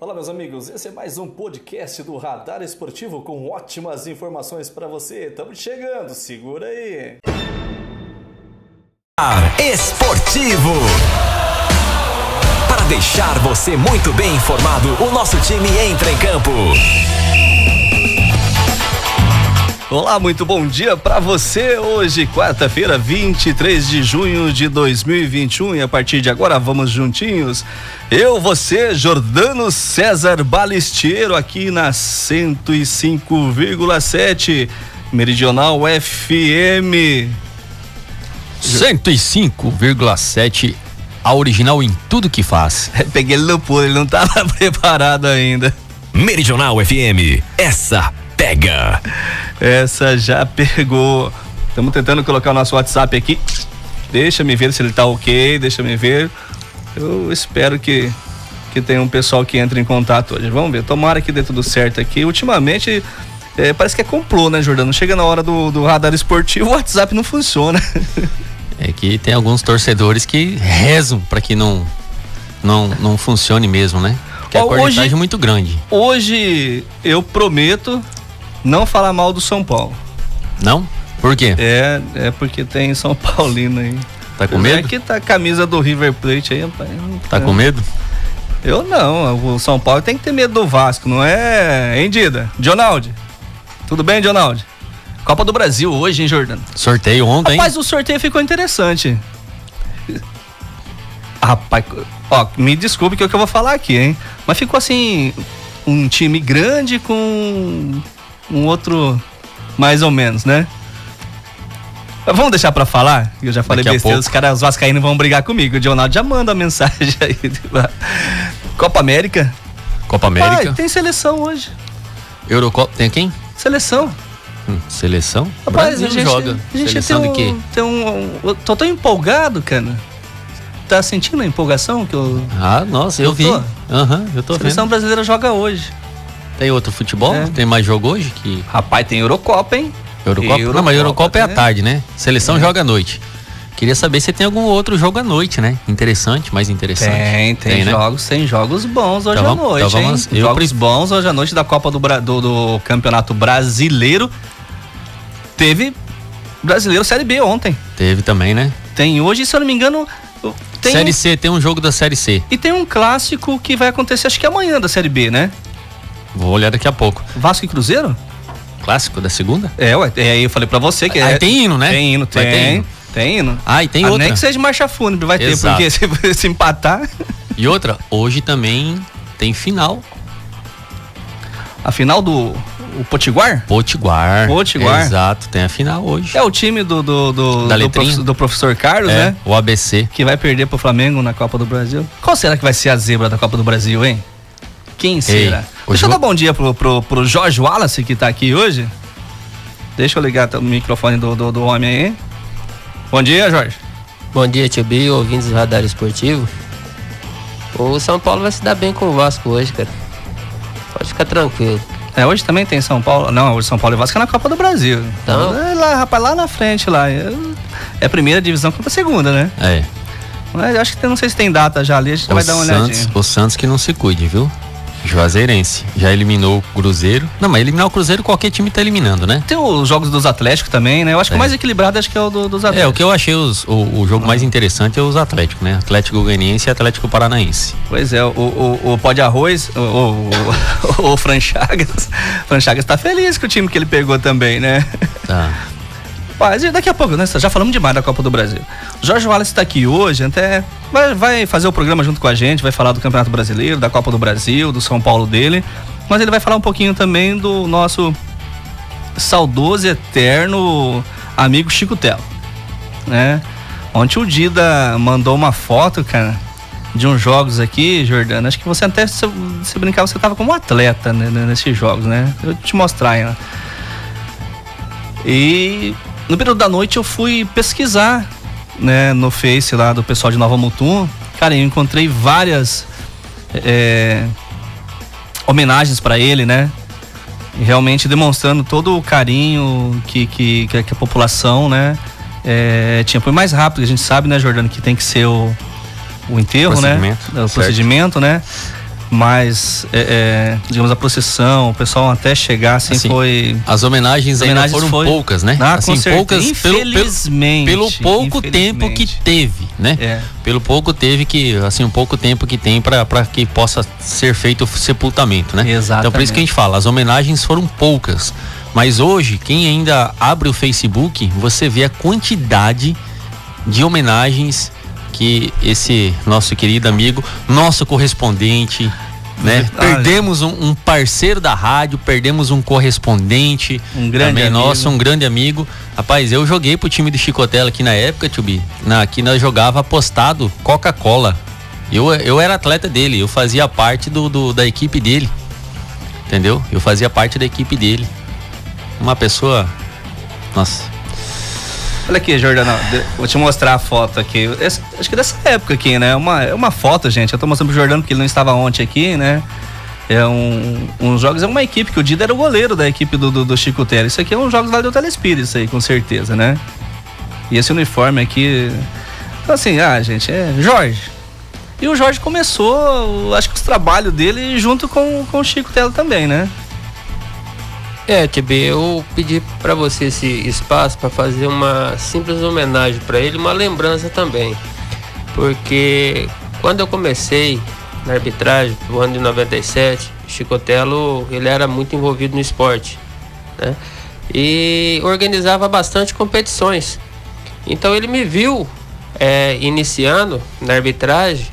Olá, meus amigos. Esse é mais um podcast do Radar Esportivo com ótimas informações para você. Estamos chegando, segura aí. Esportivo. Para deixar você muito bem informado, o nosso time entra em campo. Olá, muito bom dia para você. Hoje, quarta-feira, 23 de junho de 2021, e a partir de agora vamos juntinhos. Eu, você, Jordano César Balistiero, aqui na 105,7 Meridional FM. 105,7 a original em tudo que faz. Peguei ele no pulo, ele não estava preparado ainda. Meridional FM, essa pega. Essa já pegou. Estamos tentando colocar o nosso WhatsApp aqui. Deixa me ver se ele tá ok, deixa me ver. Eu espero que que tenha um pessoal que entre em contato hoje. Vamos ver, tomara que dê tudo certo aqui. Ultimamente, é, parece que é complô, né, Jordano? Chega na hora do, do radar esportivo, o WhatsApp não funciona. É que tem alguns torcedores que rezam para que não, não, não funcione mesmo, né? Porque a corretagem é muito grande. Hoje eu prometo não falar mal do São Paulo. Não? Por quê? É, é porque tem São Paulino aí. Tá com medo? Aqui tá a camisa do River Plate aí, rapaz. Tá com medo? Eu não, o São Paulo tem que ter medo do Vasco, não é, hein, Dida? Donaldi, tudo bem, Donaldi? Copa do Brasil hoje, hein, Jordano? Sorteio ontem. Rapaz, o sorteio ficou interessante. Rapaz, ó, me desculpe que é o que eu vou falar aqui, hein? Mas ficou assim, um time grande com um outro mais ou menos, né? Vamos deixar pra falar? Eu já falei besteira, os caras, os vascaínos vão brigar comigo. O Dionaldo já manda a mensagem aí. Copa América. Copa América. Pai, tem seleção hoje. Eurocopa, tem quem? Seleção. Hum, seleção? Rapaz, Brasil a gente, joga. A gente seleção tem um, de quê? Tem um, eu tô tão empolgado, cara. Tá sentindo a empolgação que eu... Ah, nossa, eu, eu vi. Aham, uhum, eu tô a Seleção vendo. brasileira joga hoje. Tem outro futebol? É. Tem mais jogo hoje? Que... Rapaz, tem Eurocopa, hein? Eurocopa? Eurocopa não, mas Eurocopa é à tarde, né? Seleção é. joga à noite. Queria saber se tem algum outro jogo à noite, né? Interessante, mais interessante. Tem, tem, tem né? jogos, né? tem jogos bons hoje então, à noite, então vamos, hein? Jogos bons hoje à noite da Copa do, do, do Campeonato Brasileiro. Teve Brasileiro Série B ontem. Teve também, né? Tem hoje, se eu não me engano, tem Série. C, tem um jogo da Série C. E tem um clássico que vai acontecer, acho que amanhã da Série B, né? Vou olhar daqui a pouco. Vasco e Cruzeiro? Clássico da segunda? É, ué. É, aí eu falei pra você que ah, é. tem hino, né? Tem hino, tem. Tem hino. Tem hino. Ah, e tem ah, outra. Nem que seja marcha fúnebre, vai Exato. ter, porque se, se empatar. E outra, hoje também tem final. A final do o Potiguar? Potiguar. Potiguar. exato, tem a final hoje. É o time do do, do, do, professor, do professor Carlos, é, né? O ABC. Que vai perder pro Flamengo na Copa do Brasil. Qual será que vai ser a zebra da Copa do Brasil, hein? Quem será? Ei, Deixa eu dar bom dia pro, pro, pro Jorge Wallace que tá aqui hoje. Deixa eu ligar o microfone do, do, do homem aí. Bom dia, Jorge. Bom dia, Tio Bio, ouvintes do Radar Esportivo. O São Paulo vai se dar bem com o Vasco hoje, cara. Pode ficar tranquilo. É, hoje também tem São Paulo. Não, hoje São Paulo e Vasco é na Copa do Brasil. Então. É lá, rapaz, lá na frente lá. É, é a primeira divisão contra a segunda, né? É. Mas acho que não sei se tem data já ali, a gente o vai dar uma Santos, olhadinha. O Santos que não se cuide, viu? Juazeirense. Já eliminou o Cruzeiro. Não, mas eliminar o Cruzeiro qualquer time tá eliminando, né? Tem os jogos dos Atléticos também, né? Eu acho que o mais equilibrado acho que é o do, dos Atléticos. É, o que eu achei os, o, o, jogo mais interessante é os Atléticos, né? Atlético Goianiense e Atlético Paranaense. Pois é, o, o, o pó de arroz, o, o, o, Franchagas, Franchagas tá feliz com o time que ele pegou também, né? Tá. Mas daqui a pouco, né? Já falamos demais da Copa do Brasil. Jorge Wallace está aqui hoje, até vai, fazer o programa junto com a gente, vai falar do Campeonato Brasileiro, da Copa do Brasil, do São Paulo dele. Mas ele vai falar um pouquinho também do nosso saudoso eterno amigo Chico Telo, né? Ontem o Dida mandou uma foto, cara, de uns jogos aqui, Jordana. Acho que você até, se, se brincar, você tava como atleta né, nesses jogos, né? Eu te mostrar né? E no período da noite eu fui pesquisar, né, no Face lá do pessoal de Nova Mutum. Cara, eu encontrei várias é, homenagens para ele, né? Realmente demonstrando todo o carinho que, que, que a população, né? É, tinha. Foi mais rápido, a gente sabe, né, Jordano, que tem que ser o, o enterro, né? procedimento, né? O certo. procedimento, né? Mas é, é, digamos a procissão, o pessoal até chegar assim, assim foi as homenagens, as homenagens foram foi... poucas, né? Ah, assim, poucas infelizmente, pelo, pelo pouco tempo que teve, né? É. Pelo pouco teve que assim um pouco tempo que tem para que possa ser feito o sepultamento, né? Exatamente. Então por isso que a gente fala, as homenagens foram poucas, mas hoje quem ainda abre o Facebook, você vê a quantidade de homenagens que esse nosso querido amigo, nosso correspondente, né? Perdemos um, um, parceiro da rádio, perdemos um correspondente, um grande também amigo. nosso, um grande amigo. Rapaz, eu joguei pro time do Chicotela aqui na época, Tubi. Na, aqui nós jogava apostado Coca-Cola. Eu, eu era atleta dele, eu fazia parte do, do, da equipe dele. Entendeu? Eu fazia parte da equipe dele. Uma pessoa. Nossa, Olha aqui, Jordana, vou te mostrar a foto aqui. Essa, acho que dessa época aqui, né? Uma, é uma foto, gente. Eu tô mostrando pro Jordano porque ele não estava ontem aqui, né? É um, uns jogos, é uma equipe que o Dida era o goleiro da equipe do, do, do Chico Terra. Isso aqui é um jogos lá do Telespírito, isso aí, com certeza, né? E esse uniforme aqui. Então, assim, ah, gente, é Jorge. E o Jorge começou, acho que os trabalhos dele junto com, com o Chico Tela também, né? É, TB, eu pedi para você esse espaço para fazer uma simples homenagem para ele, uma lembrança também. Porque quando eu comecei na arbitragem, no ano de 97, Chicotelo, ele era muito envolvido no esporte, né? E organizava bastante competições. Então ele me viu é, iniciando na arbitragem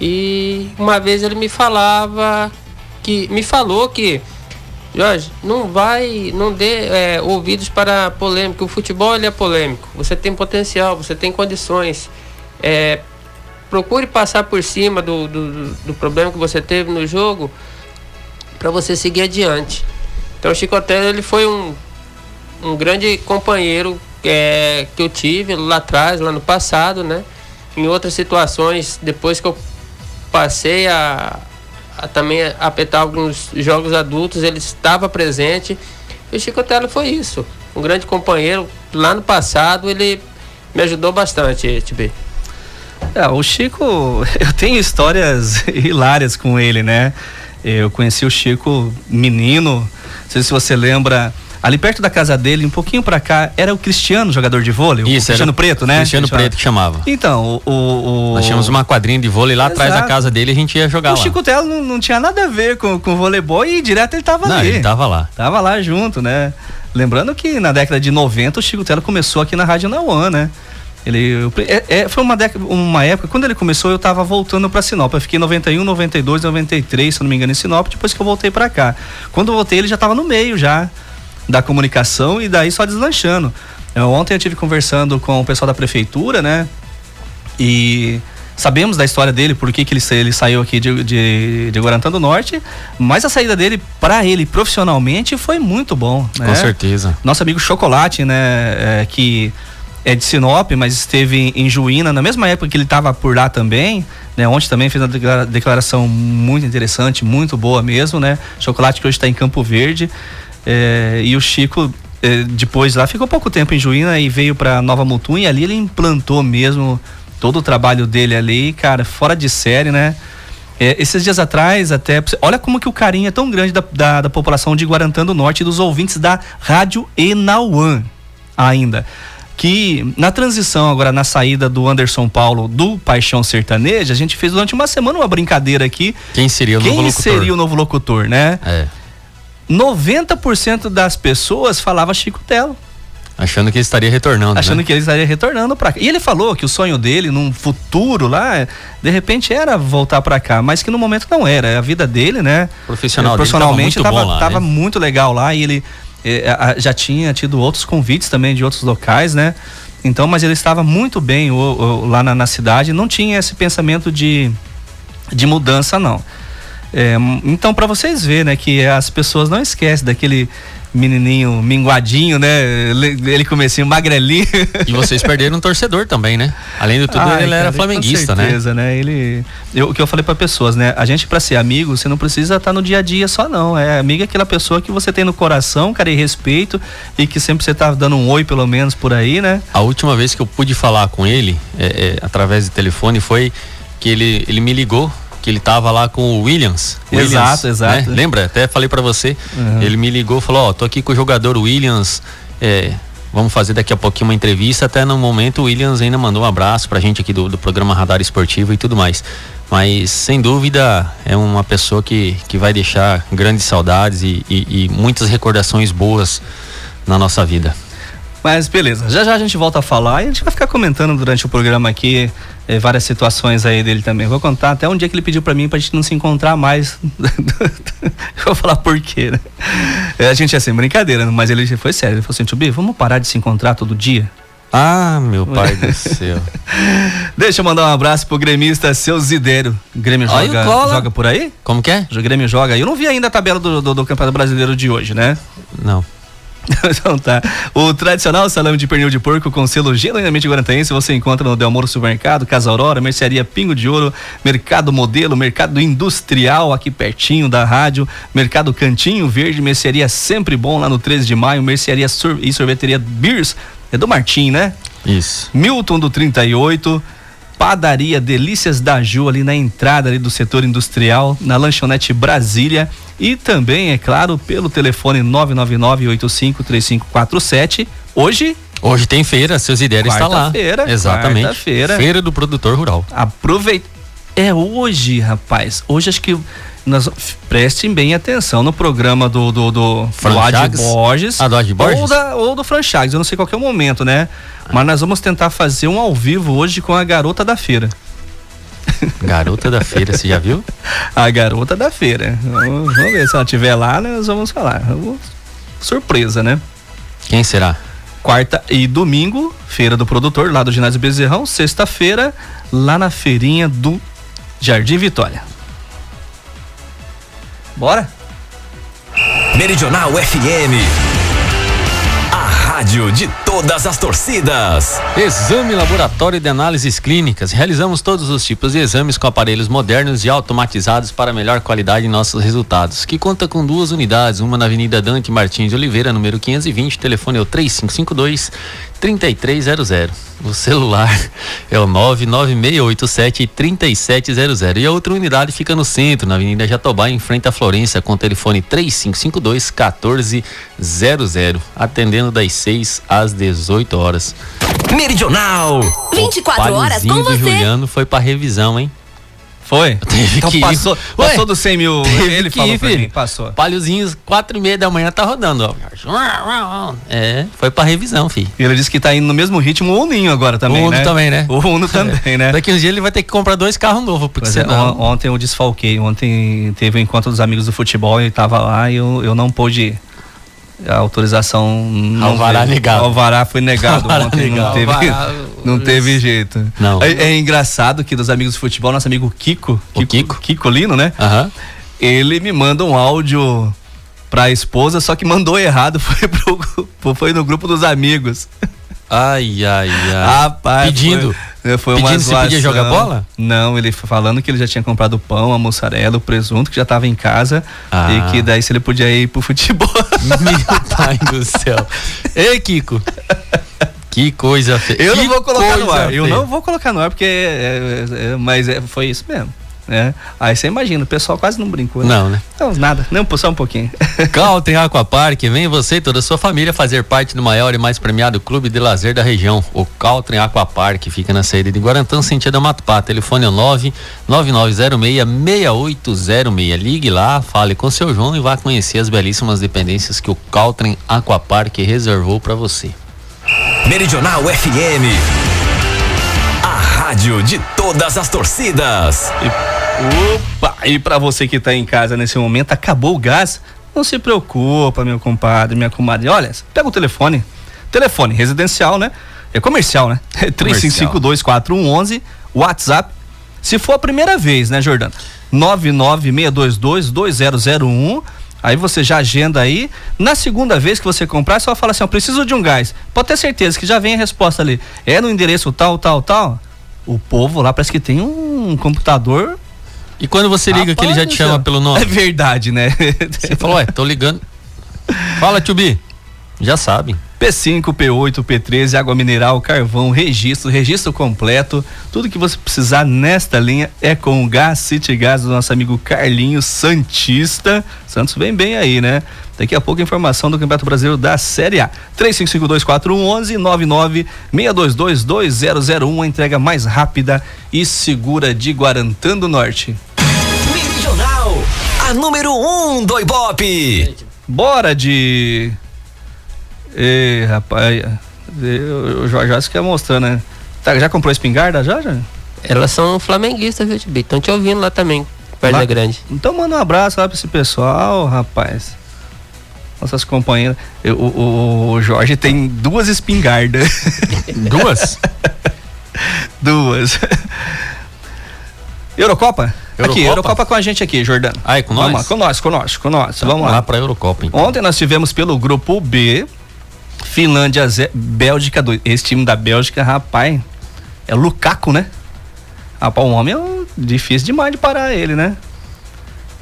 e uma vez ele me falava que me falou que Jorge, não vai, não dê é, ouvidos para polêmica. O futebol ele é polêmico. Você tem potencial, você tem condições. É, procure passar por cima do, do, do, problema que você teve no jogo para você seguir adiante. Então o Chicotelli ele foi um, um grande companheiro é, que eu tive lá atrás, lá no passado, né? Em outras situações, depois que eu passei a, também apertar alguns jogos adultos, ele estava presente. E o Chico Telo foi isso. Um grande companheiro. Lá no passado ele me ajudou bastante, TB. É, o Chico, eu tenho histórias hilárias com ele, né? Eu conheci o Chico menino, não sei se você lembra, Ali perto da casa dele, um pouquinho para cá, era o Cristiano, jogador de vôlei. Isso, o Cristiano Preto, né? Cristiano Preto que chamava. Então, o, o, Nós tínhamos uma quadrinha de vôlei lá Exato. atrás da casa dele e a gente ia jogar o lá. O Chico Telo não, não, tinha nada a ver com, com voleibol e direto ele tava não, ali. ele tava lá. Tava lá junto, né? Lembrando que na década de 90 o Chico Telo começou aqui na Rádio Nauã, né? Ele é, é, foi uma, década, uma época, quando ele começou, eu tava voltando para Sinop. Eu fiquei 91, 92, 93, se não me engano, em Sinop, depois que eu voltei para cá. Quando eu voltei, ele já tava no meio já da comunicação e daí só deslanchando. Eu, ontem eu tive conversando com o pessoal da prefeitura, né? E sabemos da história dele, por que, que ele, ele saiu aqui de, de, de Guarantã do Norte, mas a saída dele para ele profissionalmente foi muito bom. Né? Com certeza. Nosso amigo Chocolate, né? É, que é de Sinop, mas esteve em Juína na mesma época que ele estava por lá também. Né, ontem também fez uma declaração muito interessante, muito boa mesmo, né? Chocolate que hoje está em Campo Verde. É, e o Chico, é, depois lá, ficou pouco tempo em Juína e veio para Nova Mutum e ali ele implantou mesmo todo o trabalho dele ali, cara, fora de série, né? É, esses dias atrás, até. Olha como que o carinho é tão grande da, da, da população de Guarantã do Norte e dos ouvintes da Rádio Enauã ainda. Que na transição, agora na saída do Anderson Paulo do Paixão Sertaneja, a gente fez durante uma semana uma brincadeira aqui. Quem seria o Quem novo locutor? Quem seria o novo locutor, né? É. 90% das pessoas falava Chico Telo. Achando que ele estaria retornando. Achando né? que ele estaria retornando para cá. E ele falou que o sonho dele, num futuro lá, de repente era voltar para cá, mas que no momento não era. A vida dele, né? Profissional profissionalmente estava muito, né? muito legal lá e ele eh, já tinha tido outros convites também de outros locais, né? Então, mas ele estava muito bem o, o, lá na, na cidade, não tinha esse pensamento de, de mudança, não. É, então, para vocês verem, né, que as pessoas não esquecem daquele menininho minguadinho, né? Ele comecinho magrelinho. E vocês perderam um torcedor também, né? Além de tudo, Ai, ele cara, era flamenguista, com certeza, né? né? Ele, eu, o que eu falei para pessoas, né? A gente para ser amigo, você não precisa estar tá no dia a dia só não. É amiga é aquela pessoa que você tem no coração, cara, e respeito e que sempre você tá dando um oi pelo menos por aí, né? A última vez que eu pude falar com ele, é, é, através de telefone, foi que ele, ele me ligou que ele tava lá com o Williams. Williams exato, exato. Né? Lembra? Até falei para você. Uhum. Ele me ligou, falou: "Ó, oh, tô aqui com o jogador Williams. É, vamos fazer daqui a pouquinho uma entrevista. Até no momento o Williams ainda mandou um abraço pra gente aqui do, do programa Radar Esportivo e tudo mais. Mas sem dúvida é uma pessoa que, que vai deixar grandes saudades e, e, e muitas recordações boas na nossa vida. Mas beleza, já já a gente volta a falar e a gente vai ficar comentando durante o programa aqui eh, várias situações aí dele também. Vou contar até um dia que ele pediu para mim pra gente não se encontrar mais. vou falar por quê, né? Eh, a gente é sem brincadeira, mas ele foi sério. Ele falou assim: Tio vamos parar de se encontrar todo dia? Ah, meu pai do céu. Deixa eu mandar um abraço pro gremista seu Zidero. O Grêmio joga, joga por aí? Como que é? O Grêmio joga. Eu não vi ainda a tabela do, do, do Campeonato Brasileiro de hoje, né? Não. então tá. O tradicional salame de pernil de porco com selo genuinamente guarantaense você encontra no Delmoro Supermercado, Casa Aurora, Mercearia Pingo de Ouro, Mercado Modelo, Mercado Industrial aqui pertinho da rádio, Mercado Cantinho Verde, Mercearia Sempre Bom lá no 13 de maio, Mercearia e Sorveteria Beers, é do Martim, né? Isso. Milton do 38, Padaria Delícias da Ju ali na entrada ali do setor industrial, na lanchonete Brasília e também, é claro, pelo telefone 999-853547. Hoje. Hoje tem feira, seus ideias está lá. Feira, Exatamente. Quarta-feira. Feira do produtor rural. Aproveita. É hoje, rapaz. Hoje acho que nós prestem bem atenção no programa do do, do, do Ad Borges, ah, do Ad Borges? Ou, da, ou do Franchags, eu não sei qual é o momento, né? Mas nós vamos tentar fazer um ao vivo hoje com a garota da feira. Garota da feira, você já viu? A garota da feira. Vamos, vamos ver se ela estiver lá, né, nós vamos falar. Surpresa, né? Quem será? Quarta e domingo, feira do produtor, lá do ginásio Bezerrão. Sexta-feira, lá na feirinha do Jardim Vitória. Bora? Meridional FM rádio de todas as torcidas. Exame Laboratório de Análises Clínicas. Realizamos todos os tipos de exames com aparelhos modernos e automatizados para melhor qualidade em nossos resultados. Que conta com duas unidades, uma na Avenida Dante Martins de Oliveira, número 520, telefone é o 3552 3300. O celular é o 99687 3700. E a outra unidade fica no centro, na Avenida Jatobá, em frente à Florência, com o telefone 3552 1400. Atendendo das 6 às 18 horas. Meridional! 24 horas com você. Juliano foi pra revisão, hein? Foi? Teve então que passou, Ué, passou dos 100 mil. Ele que falou ir, filho. Mim, passou. Palhozinhos, quatro e meia da manhã tá rodando, ó. É, foi pra revisão, filho. E ele disse que tá indo no mesmo ritmo o Uninho agora também, o Uno né? também, né? O Uno também, né? Daqui uns dias ele vai ter que comprar dois carros novos, porque pois é, senão... É, ontem eu desfalquei, ontem teve o um encontro dos amigos do futebol e tava lá e eu, eu não pude ir a autorização não alvará veio. negado. Alvará foi negado alvará ontem, negado. não teve, alvará, não teve jeito. Não. É, é, engraçado que dos amigos de futebol, nosso amigo Kiko, Kiko, Kiko, Kiko Lino, né? Uhum. Ele me manda um áudio pra esposa, só que mandou errado, foi, pro, foi no grupo dos amigos. Ai, ai, ai. Rapaz, Pedindo. Foi, foi Pedindo uma se podia jogar bola? Não, ele falando que ele já tinha comprado o pão, a mussarela, o presunto, que já estava em casa. Ah. E que daí se ele podia ir pro futebol. Meu pai do céu. Ei, Kiko. Que coisa feia. Eu que não vou colocar no ar. Feia. Eu não vou colocar no ar, porque. É, é, é, mas é, foi isso mesmo né? Aí você imagina, o pessoal quase não brincou. Né? Não, né? Não, nada, nem só um pouquinho. Caltrim Aquapark, vem você e toda a sua família fazer parte do maior e mais premiado clube de lazer da região, o Caltrim Aquapark, fica na saída de Guarantã, sentido Matupá, telefone é 99906-6806. Ligue lá, fale com seu João e vá conhecer as belíssimas dependências que o Caltrim Aquapark reservou para você. Meridional FM rádio de todas as torcidas. E, opa, e para você que tá em casa nesse momento, acabou o gás? Não se preocupa, meu compadre, minha comadre. Olha, pega o telefone. Telefone residencial, né? É comercial, né? É 35524111, WhatsApp. Se for a primeira vez, né, Jordana? 996222001. Aí você já agenda aí. Na segunda vez que você comprar, só fala assim: ó, preciso de um gás. Pode ter certeza que já vem a resposta ali. É no endereço tal, tal, tal o povo lá parece que tem um computador. E quando você liga Rapaz, que ele já te chama pelo nome? É verdade, né? Você falou, ué, tô ligando. Fala, Tubi. Já sabe. P5, P8, P13, água mineral, carvão, registro, registro completo. Tudo que você precisar nesta linha é com o Gás City Gás do nosso amigo Carlinhos Santista. Santos vem bem aí, né? Daqui a pouco informação do Campeonato Brasileiro da Série A. 35524111 922222001, a entrega mais rápida e segura de Guarantã do Norte. Número 1 um do Ibope. Bora de Ei, rapaz, o Jorge Assis quer mostrar, né? Tá, já comprou espingarda já, já? Elas são flamenguistas, viu, Tibi? Estão te ouvindo lá também, perto da grande. Então manda um abraço lá pra esse pessoal, rapaz. Nossas companheiras. Eu, o, o, Jorge tem duas espingardas. Duas? duas. Eurocopa? Eurocopa? Aqui, Eurocopa com a gente aqui, Jordano. Ah, é com nós? Vamos, com nós, com nós, com nós. Então, vamos lá. lá pra Eurocopa, então. Ontem nós tivemos pelo grupo B, Finlândia, Zé, Bélgica 2. Esse time da Bélgica, rapaz, é Lukaku, né? Rapaz, o homem é difícil demais de parar ele, né?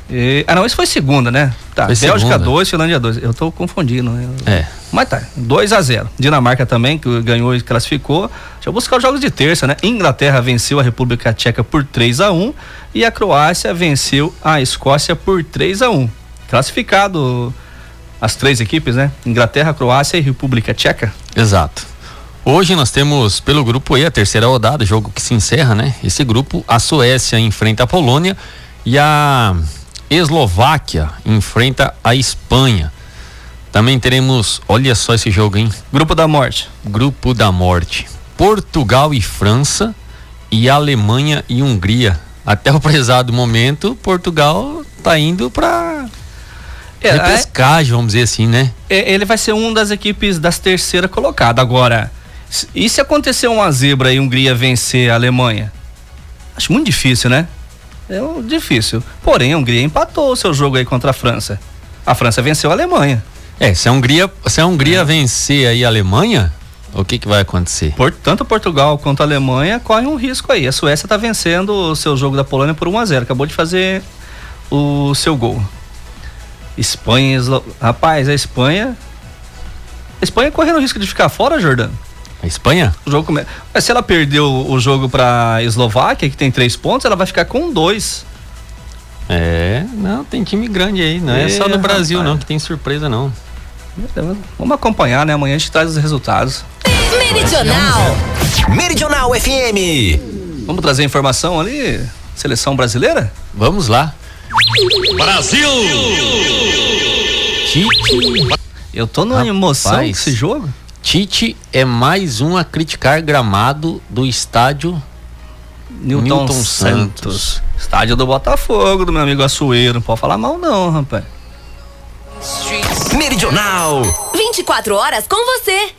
E, ah, não, isso foi segunda, né? Tá, foi Bélgica 2, Finlândia 2. Eu tô confundindo. Né? É. Mas tá, 2 a 0 Dinamarca também, que ganhou e classificou. Deixa eu buscar os jogos de terça, né? Inglaterra venceu a República Tcheca por 3 a 1 e a Croácia venceu a Escócia por 3 a 1 Classificado as três equipes, né? Inglaterra, Croácia e República Tcheca. Exato. Hoje nós temos pelo grupo E a terceira rodada, jogo que se encerra, né? Esse grupo, a Suécia enfrenta a Polônia e a Eslováquia enfrenta a Espanha. Também teremos, olha só esse jogo, hein? Grupo da Morte. Grupo da Morte. Portugal e França e Alemanha e Hungria. Até o prezado momento, Portugal tá indo para é, repescagem, vamos dizer assim, né? É, ele vai ser um das equipes das terceira colocada. Agora, e se acontecer uma zebra e Hungria vencer a Alemanha? Acho muito difícil, né? É um, difícil. Porém, a Hungria empatou o seu jogo aí contra a França. A França venceu a Alemanha. É, se a Hungria, se a Hungria é. vencer aí a Alemanha, o que que vai acontecer? Por, tanto Portugal quanto a Alemanha correm um risco aí. A Suécia está vencendo o seu jogo da Polônia por 1 a 0. Acabou de fazer o seu gol. Espanha, Eslo... rapaz, a Espanha. A Espanha correndo o risco de ficar fora, Jordano. A Espanha? O jogo come... Mas se ela perdeu o jogo para Eslováquia, que tem três pontos, ela vai ficar com dois. É, não, tem time grande aí, não é, é só no Brasil rapaz. não que tem surpresa não. Vamos acompanhar, né? Amanhã a gente traz os resultados. Meridional. Meridional FM. Vamos trazer informação ali, seleção brasileira? Vamos lá. Brasil! Tite. Eu tô numa Rapaz, emoção com esse jogo. Tite é mais um a criticar gramado do estádio Newton, Newton Santos. Santos. Estádio do Botafogo, do meu amigo Açoeiro. Não pode falar mal, não, rapaz. Meridional. 24 horas com você.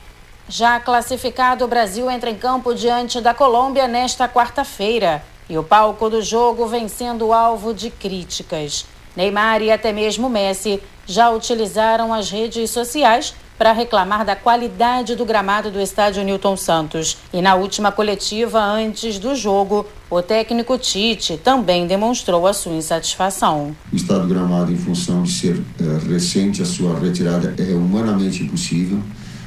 Já classificado, o Brasil entra em campo diante da Colômbia nesta quarta-feira. E o palco do jogo vem sendo alvo de críticas. Neymar e até mesmo Messi já utilizaram as redes sociais para reclamar da qualidade do gramado do estádio Newton Santos. E na última coletiva antes do jogo, o técnico Tite também demonstrou a sua insatisfação. O estado do gramado, em função de ser é, recente, a sua retirada é humanamente impossível.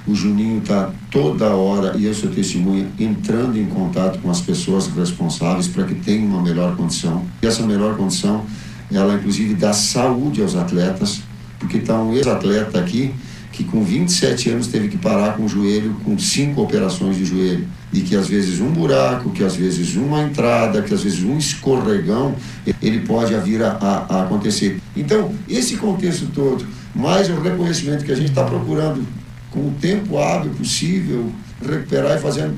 O Juninho está toda hora, e eu sou testemunha, entrando em contato com as pessoas responsáveis para que tenham uma melhor condição. E essa melhor condição, ela inclusive dá saúde aos atletas, porque está um ex-atleta aqui que com 27 anos teve que parar com o joelho, com cinco operações de joelho. E que às vezes um buraco, que às vezes uma entrada, que às vezes um escorregão, ele pode vir a, a, a acontecer. Então, esse contexto todo, mais o reconhecimento que a gente está procurando com o tempo hábil possível, recuperar e fazer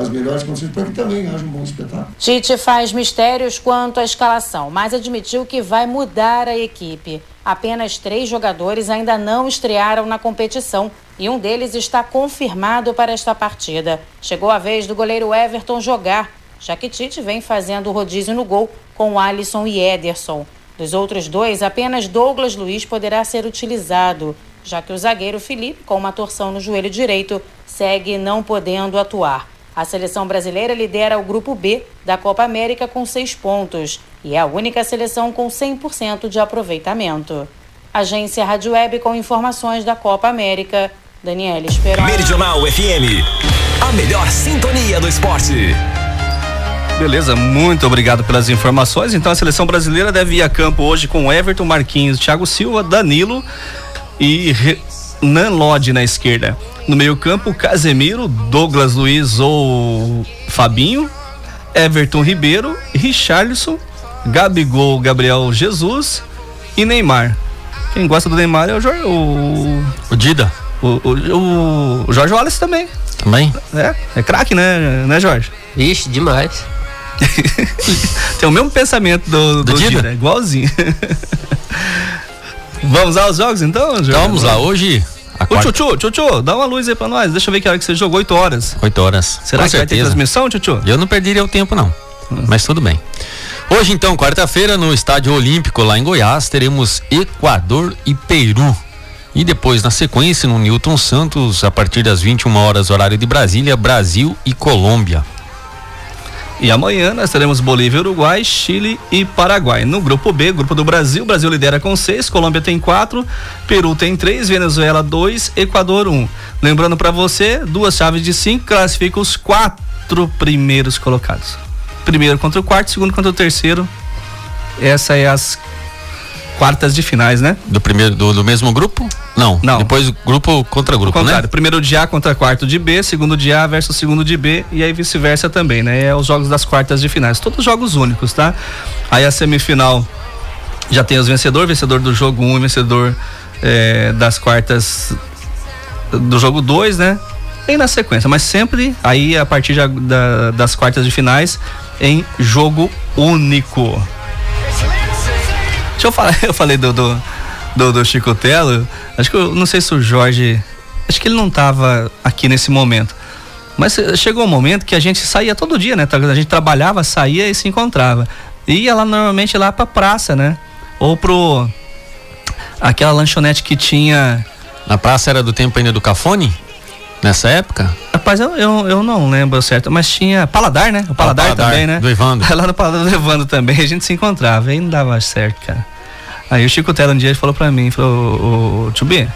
as melhores condições para que também haja um bom espetáculo. Tite faz mistérios quanto à escalação, mas admitiu que vai mudar a equipe. Apenas três jogadores ainda não estrearam na competição e um deles está confirmado para esta partida. Chegou a vez do goleiro Everton jogar, já que Tite vem fazendo o rodízio no gol com Alisson e Ederson. Dos outros dois, apenas Douglas Luiz poderá ser utilizado já que o zagueiro Felipe, com uma torção no joelho direito, segue não podendo atuar. A seleção brasileira lidera o grupo B da Copa América com seis pontos e é a única seleção com 100% de aproveitamento. Agência Rádio Web com informações da Copa América, Daniela, espero. Meridional FM, a melhor sintonia do esporte. Beleza, muito obrigado pelas informações. Então a seleção brasileira deve ir a campo hoje com Everton, Marquinhos, Thiago Silva, Danilo e Nan Lodge na esquerda. No meio-campo, Casemiro, Douglas Luiz ou Fabinho, Everton Ribeiro, Richarlison, Gabigol, Gabriel Jesus e Neymar. Quem gosta do Neymar é o Jorge. O, o Dida. O, o, o Jorge Wallace também. Também? É, é craque, né, né, Jorge? Ixi, demais. Tem o mesmo pensamento do, do, do Dida, Dida igualzinho. Vamos aos jogos então, Jorge? Então, vamos lá, hoje. Ô, Tchutchu, Tchutchu, dá uma luz aí pra nós. Deixa eu ver que hora que você jogou, 8 horas. 8 horas. Será Com que certeza. vai ter transmissão, Tchutchu? Eu não perderia o tempo, não. Hum. Mas tudo bem. Hoje, então, quarta-feira, no Estádio Olímpico, lá em Goiás, teremos Equador e Peru. E depois, na sequência, no Newton Santos, a partir das 21 horas, horário de Brasília, Brasil e Colômbia. E amanhã nós teremos Bolívia, Uruguai, Chile e Paraguai. No grupo B, grupo do Brasil, Brasil lidera com seis, Colômbia tem quatro, Peru tem três, Venezuela dois, Equador um. Lembrando para você, duas chaves de cinco classificam os quatro primeiros colocados. Primeiro contra o quarto, segundo contra o terceiro. Essa é as quartas de finais, né? Do primeiro do, do mesmo grupo? Não. Não. Depois grupo contra grupo, né? Primeiro de A contra quarto de B, segundo de A versus segundo de B e aí vice-versa também, né? É os jogos das quartas de finais, todos jogos únicos, tá? Aí a semifinal já tem os vencedores, vencedor do jogo 1 um, e vencedor é, das quartas do jogo 2, né? E na sequência, mas sempre aí a partir de, da, das quartas de finais em jogo único. Deixa eu falar, eu falei do, do, do, do Chico Telo, acho que eu não sei se o Jorge, acho que ele não estava aqui nesse momento. Mas chegou um momento que a gente saía todo dia, né? A gente trabalhava, saía e se encontrava. Ia lá normalmente lá pra praça, né? Ou pro aquela lanchonete que tinha. Na praça era do tempo ainda do Cafone? Nessa época? Rapaz, eu, eu, eu não lembro certo, mas tinha Paladar, né? O Paladar, ah, Paladar também, né? Do Evandro. Lá no Paladar do Evandro também, a gente se encontrava, aí não dava certo, cara. Aí o Chico Tela um dia falou pra mim, falou, ô, Tchubi,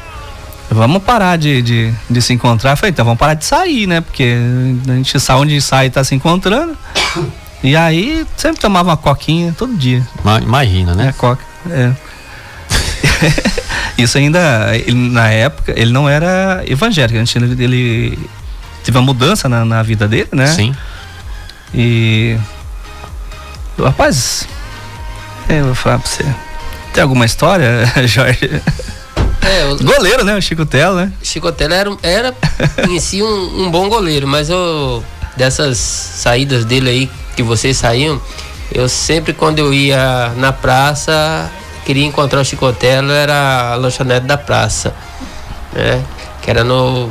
vamos parar de, de, de, se encontrar. Eu falei, então vamos parar de sair, né? Porque a gente sabe onde sai e tá se encontrando. E aí sempre tomava uma coquinha todo dia. Imagina, né? É, coca. É. Isso ainda, ele, na época, ele não era evangélico. Ele, ele teve uma mudança na, na vida dele, né? Sim. E. Rapaz, eu vou falar pra você. Tem alguma história, Jorge? É, o... Goleiro, né? O Chico Telo, né? Chico Telo era, era em si um, um, bom goleiro, mas eu, dessas saídas dele aí que vocês saíam, eu sempre quando eu ia na praça, queria encontrar o Chico Telo, era a lanchonete da praça, né? Que era no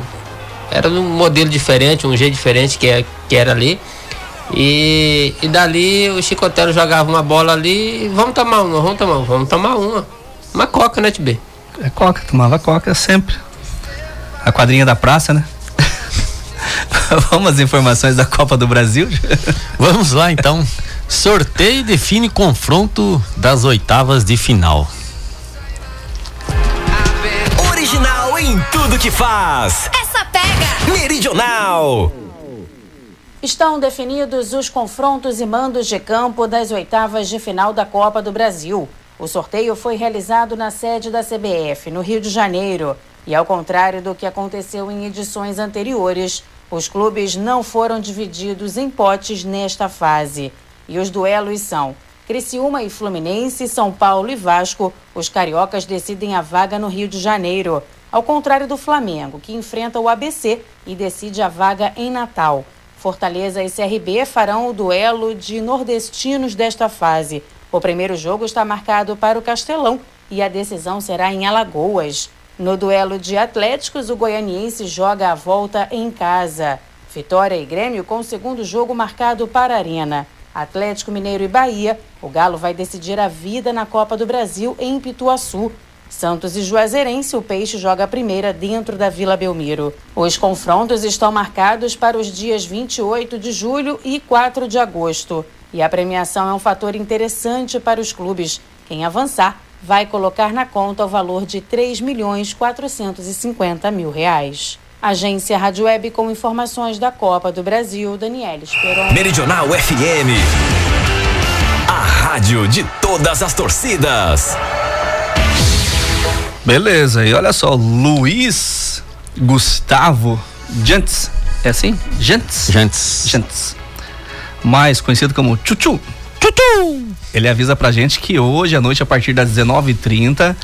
era um modelo diferente, um jeito diferente que, é, que era ali. E, e dali o Chicotelo jogava uma bola ali, vamos tomar uma, vamos tomar uma, vamos tomar uma. Uma coca, né, Tibê? É coca, tomava coca sempre. A quadrinha da praça, né? Vamos às informações da Copa do Brasil? Vamos lá então. Sorteio define confronto das oitavas de final. Original em tudo que faz. Essa pega! Meridional. Estão definidos os confrontos e mandos de campo das oitavas de final da Copa do Brasil. O sorteio foi realizado na sede da CBF, no Rio de Janeiro. E ao contrário do que aconteceu em edições anteriores, os clubes não foram divididos em potes nesta fase. E os duelos são Criciúma e Fluminense, São Paulo e Vasco. Os cariocas decidem a vaga no Rio de Janeiro. Ao contrário do Flamengo, que enfrenta o ABC e decide a vaga em Natal. Fortaleza e CRB farão o duelo de nordestinos desta fase. O primeiro jogo está marcado para o Castelão e a decisão será em Alagoas. No duelo de Atléticos, o goianiense joga a volta em casa. Vitória e Grêmio com o segundo jogo marcado para a Arena. Atlético Mineiro e Bahia, o Galo vai decidir a vida na Copa do Brasil em Pituaçu. Santos e Juazeirense, o Peixe joga a primeira dentro da Vila Belmiro. Os confrontos estão marcados para os dias 28 de julho e 4 de agosto. E a premiação é um fator interessante para os clubes. Quem avançar vai colocar na conta o valor de 3 milhões 450 mil reais. Agência Rádio Web com informações da Copa do Brasil, Daniela Esperon. Meridional FM. A rádio de todas as torcidas. Beleza, e olha só, Luiz Gustavo Gentes, é assim? Gentes? Gentes. Gentes. Mais conhecido como Chuchu. Chuchu! Ele avisa pra gente que hoje à noite, a partir das 19h30,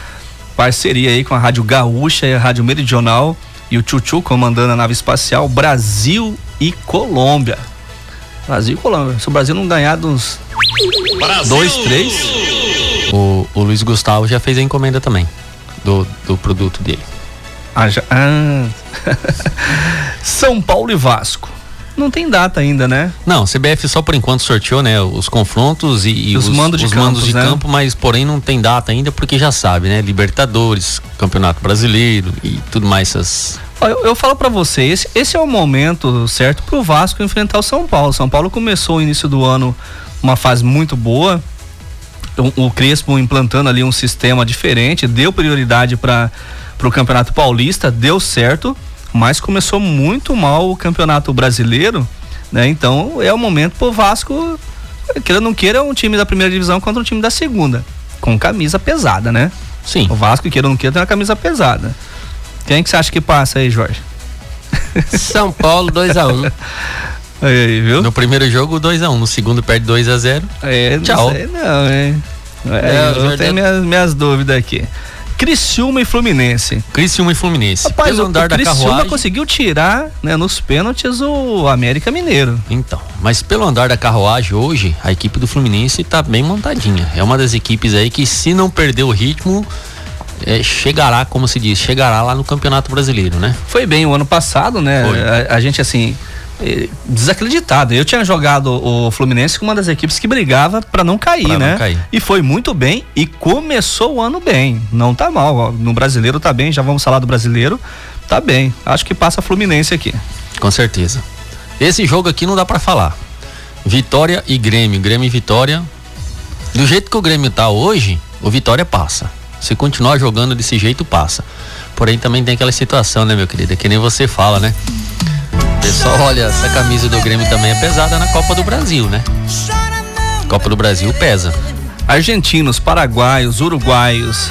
parceria aí com a Rádio Gaúcha e a Rádio Meridional e o Chuchu comandando a nave espacial Brasil e Colômbia. Brasil e Colômbia. Se o Brasil não ganhar dos dois, três, O, o Luiz Gustavo já fez a encomenda também do, do produto dele. Ah, já- ah. São Paulo e Vasco. Não tem data ainda, né? Não, CBF só por enquanto sorteou, né, os confrontos e, e Os mandos de os mandos campos, de né? campo, mas porém não tem data ainda porque já sabe, né, Libertadores, Campeonato Brasileiro e tudo mais essas Eu, eu falo pra você, esse, é o momento certo pro Vasco enfrentar o São Paulo. São Paulo começou o início do ano uma fase muito boa. O, o Crespo implantando ali um sistema diferente, deu prioridade para o Campeonato Paulista, deu certo, mas começou muito mal o Campeonato Brasileiro, né? Então é o momento pro Vasco, queira ou não queira, é um time da primeira divisão contra um time da segunda, com camisa pesada, né? Sim. O Vasco, queira ou não queira, tem uma camisa pesada. Quem que você acha que passa aí, Jorge? São Paulo 2x1. Aí, viu? No primeiro jogo 2 a 1, no segundo perde 2 a 0. É, não Tchau. sei não, hein? É, É, eu Jordão- tenho minhas, minhas dúvidas aqui. Criciúma e Fluminense. Criciúma e Fluminense. Rapaz, Pelo o, andar o da Criciúma carruagem. conseguiu tirar, né, nos pênaltis o América Mineiro. Então, mas pelo andar da carruagem hoje, a equipe do Fluminense tá bem montadinha. É uma das equipes aí que se não perder o ritmo, é, chegará, como se diz, chegará lá no Campeonato Brasileiro, né? Foi bem o ano passado, né? A, a gente, assim, desacreditado. Eu tinha jogado o Fluminense com uma das equipes que brigava pra não cair, Pra não né? cair. E foi muito bem e começou o ano bem. Não tá mal. No brasileiro tá bem, já vamos falar do brasileiro. Tá bem. Acho que passa Fluminense aqui. Com certeza. Esse jogo aqui não dá pra falar. Vitória e Grêmio, Grêmio e Vitória. Do jeito que o Grêmio tá hoje, o Vitória passa. Se continuar jogando desse jeito, passa. Porém, também tem aquela situação, né, meu querido? É que nem você fala, né? Pessoal, olha, essa camisa do Grêmio também é pesada na Copa do Brasil, né? Copa do Brasil pesa. argentinos, paraguaios, uruguaios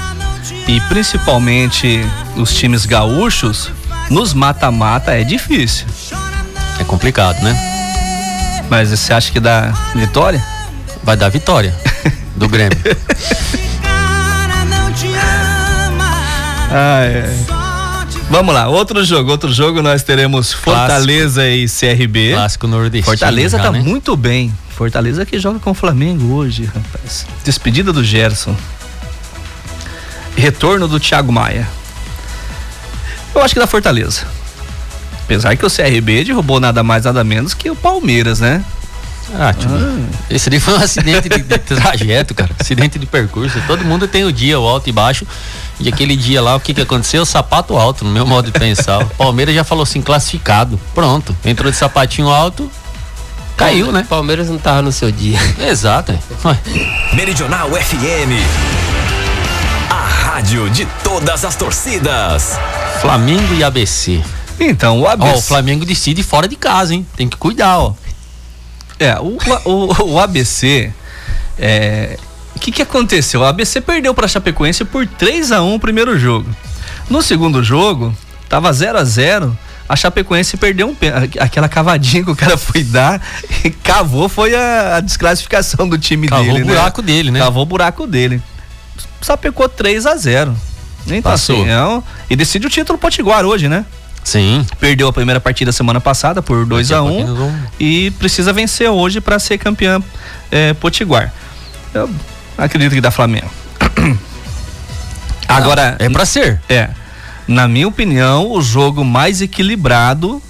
e principalmente os times gaúchos, nos mata-mata é difícil. É complicado, né? Mas você acha que dá vitória? Vai dar vitória do Grêmio. Ah, é. Vamos lá, outro jogo, outro jogo nós teremos Fortaleza e CRB. Clássico nordestino. Fortaleza já, tá né? muito bem. Fortaleza que joga com o Flamengo hoje, rapaz. Despedida do Gerson. Retorno do Thiago Maia. Eu acho que da Fortaleza. Apesar que o CRB derrubou nada mais, nada menos que o Palmeiras, né? Ah, tio, esse ali foi um acidente de, de trajeto, cara. Acidente de percurso. Todo mundo tem o dia, o alto e baixo. E aquele dia lá, o que que aconteceu? Sapato alto, no meu modo de pensar. O Palmeiras já falou assim, classificado. Pronto. Entrou de sapatinho alto, caiu, né? Palmeiras não tava no seu dia. Exato. é. Meridional FM. A rádio de todas as torcidas. Flamengo e ABC. Então, o Ó, ABC. o Flamengo decide fora de casa, hein? Tem que cuidar, ó. É, o, o, o ABC. é, que, que aconteceu? O ABC perdeu para a Chapecoense por 3 a 1 o primeiro jogo. No segundo jogo, tava 0 a 0 A Chapecoense perdeu um pênalti. Aquela cavadinha que o cara foi dar e cavou foi a, a desclassificação do time Cavou dele. o buraco dele, né? Cavou o buraco dele. Sapecou 3 a 0 Então, Passou. assim, é um- e decide o título Potiguar hoje, né? Sim. Perdeu a primeira partida semana passada por 2 Daqui a a 1 pouquinho nós vamos- e precisa vencer hoje para ser campeã é, potiguar. Eu acredito que dá Flamengo. Agora, É pra ser. é, na minha opinião, o jogo mais equilibrado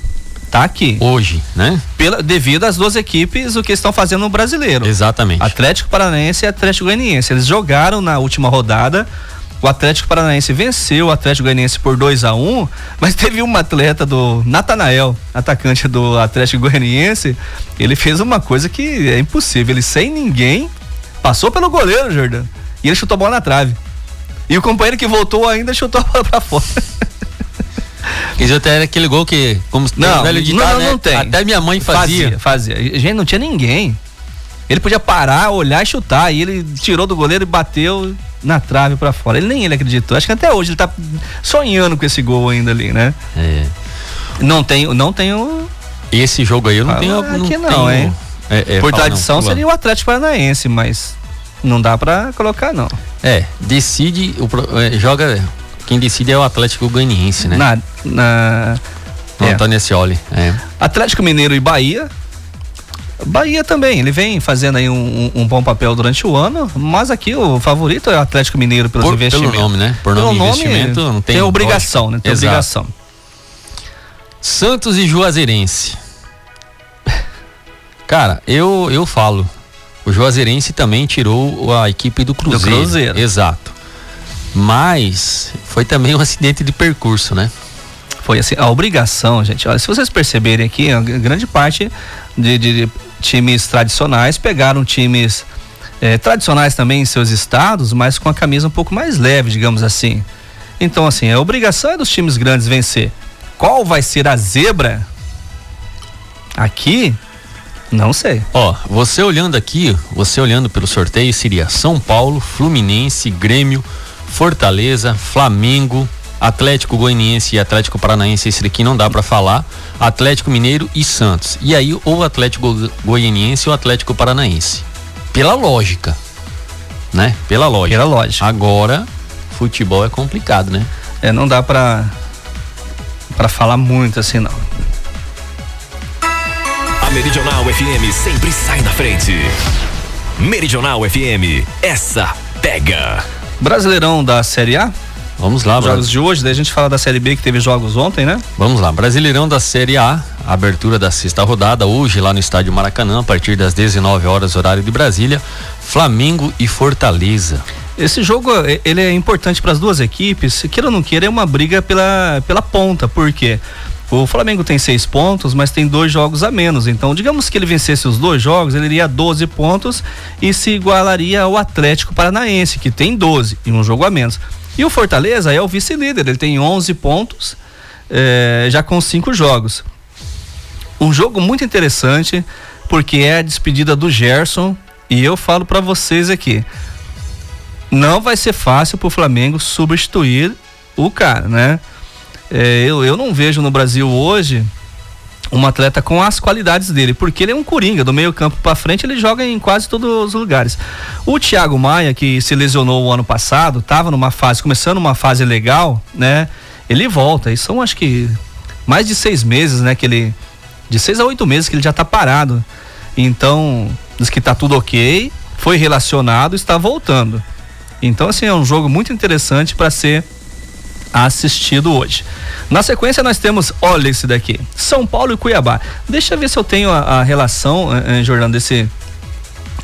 tá aqui. Hoje, né? Pela, devido às duas equipes, o que estão fazendo no brasileiro. Exatamente. Atlético Paranaense e Atlético Goianiense. Eles jogaram na última rodada. O Atlético Paranaense venceu o Atlético Goianiense por 2 a 1 mas teve um atleta do Natanael, atacante do Atlético Goianiense, ele fez uma coisa que é impossível. Ele sem ninguém passou pelo goleiro, Jordão. E ele chutou a bola na trave. E o companheiro que voltou ainda chutou pra fora. Dizer, até era aquele gol que, como Não, velho não, ditado, não, né? não tem. Até minha mãe fazia. Fazia, fazia. Gente, não tinha ninguém. Ele podia parar, olhar e chutar. E ele tirou do goleiro e bateu na trave pra fora. Ele nem ele acreditou. Acho que até hoje ele tá sonhando com esse gol ainda ali, né? É. Não tenho, não tenho. Esse jogo aí eu não Fala tenho. aqui não, tenho- hein? É, é, Por fala tradição não, seria o Atlético Paranaense, mas não dá pra colocar, não. É, decide, o, é, joga. Quem decide é o Atlético Goianiense, né? Na, na, é. Antônio Ascioli. É. Atlético Mineiro e Bahia. Bahia também, ele vem fazendo aí um, um- bom papel durante o ano, mas aqui o favorito é o Atlético Mineiro pelos Por- investimentos. pelo nome, né? Por Pelo nome de investimento, não tem obrigação, lógica. né? Tem Exato. obrigação. Santos e Juazeirense. Cara, eu, eu falo. O Juazeirense também tirou a equipe do Cruzeiro. Cruzeiro. Exato. Mas foi também um acidente de percurso, né? Foi assim, a obrigação, gente. Olha, se vocês perceberem aqui, grande parte de, de- de times tradicionais pegaram times eh, tradicionais também em seus estados, mas com a camisa um pouco mais leve, digamos assim. Então, assim, a obrigação é dos times grandes vencer. Qual vai ser a zebra? Aqui, não sei. Ó, você olhando aqui, você olhando pelo sorteio, seria São Paulo, Fluminense, Grêmio, Fortaleza, Flamengo, Atlético Goianiense e Atlético Paranaense, esse daqui não dá pra falar, Atlético Mineiro e Santos. E aí, ou Atlético Go- Goianiense ou Atlético Paranaense. Pela lógica, né? Pela lógica. Pela lógica. Agora, futebol é complicado, né? É, não dá pra, pra falar muito assim, não. A Meridional FM sempre sai na frente. Meridional FM, essa pega. Brasileirão da Série A, Vamos lá, jogos Brasil. de hoje, daí a gente fala da Série B que teve jogos ontem, né? Vamos lá, Brasileirão da Série A, abertura da sexta rodada, hoje lá no estádio Maracanã, a partir das 19 horas, horário de Brasília, Flamengo e Fortaleza. Esse jogo ele é importante para as duas equipes. Queira ou não queira, é uma briga pela, pela ponta. Por quê? O Flamengo tem seis pontos, mas tem dois jogos a menos. Então, digamos que ele vencesse os dois jogos, ele iria a 12 pontos e se igualaria ao Atlético Paranaense, que tem 12 e um jogo a menos. E o Fortaleza é o vice-líder, ele tem 11 pontos, eh, já com cinco jogos. Um jogo muito interessante, porque é a despedida do Gerson. E eu falo para vocês aqui, não vai ser fácil pro Flamengo substituir o cara, né? É, eu, eu não vejo no Brasil hoje um atleta com as qualidades dele, porque ele é um coringa, do meio campo para frente ele joga em quase todos os lugares. O Thiago Maia, que se lesionou o ano passado, estava numa fase, começando uma fase legal, né? Ele volta, e são acho que mais de seis meses, né? Que ele, de seis a oito meses que ele já tá parado. Então, diz que tá tudo ok, foi relacionado, está voltando. Então, assim, é um jogo muito interessante para ser assistido hoje. Na sequência, nós temos, olha esse daqui, São Paulo e Cuiabá. Deixa eu ver se eu tenho a, a relação, eh, eh, Jordano, desse,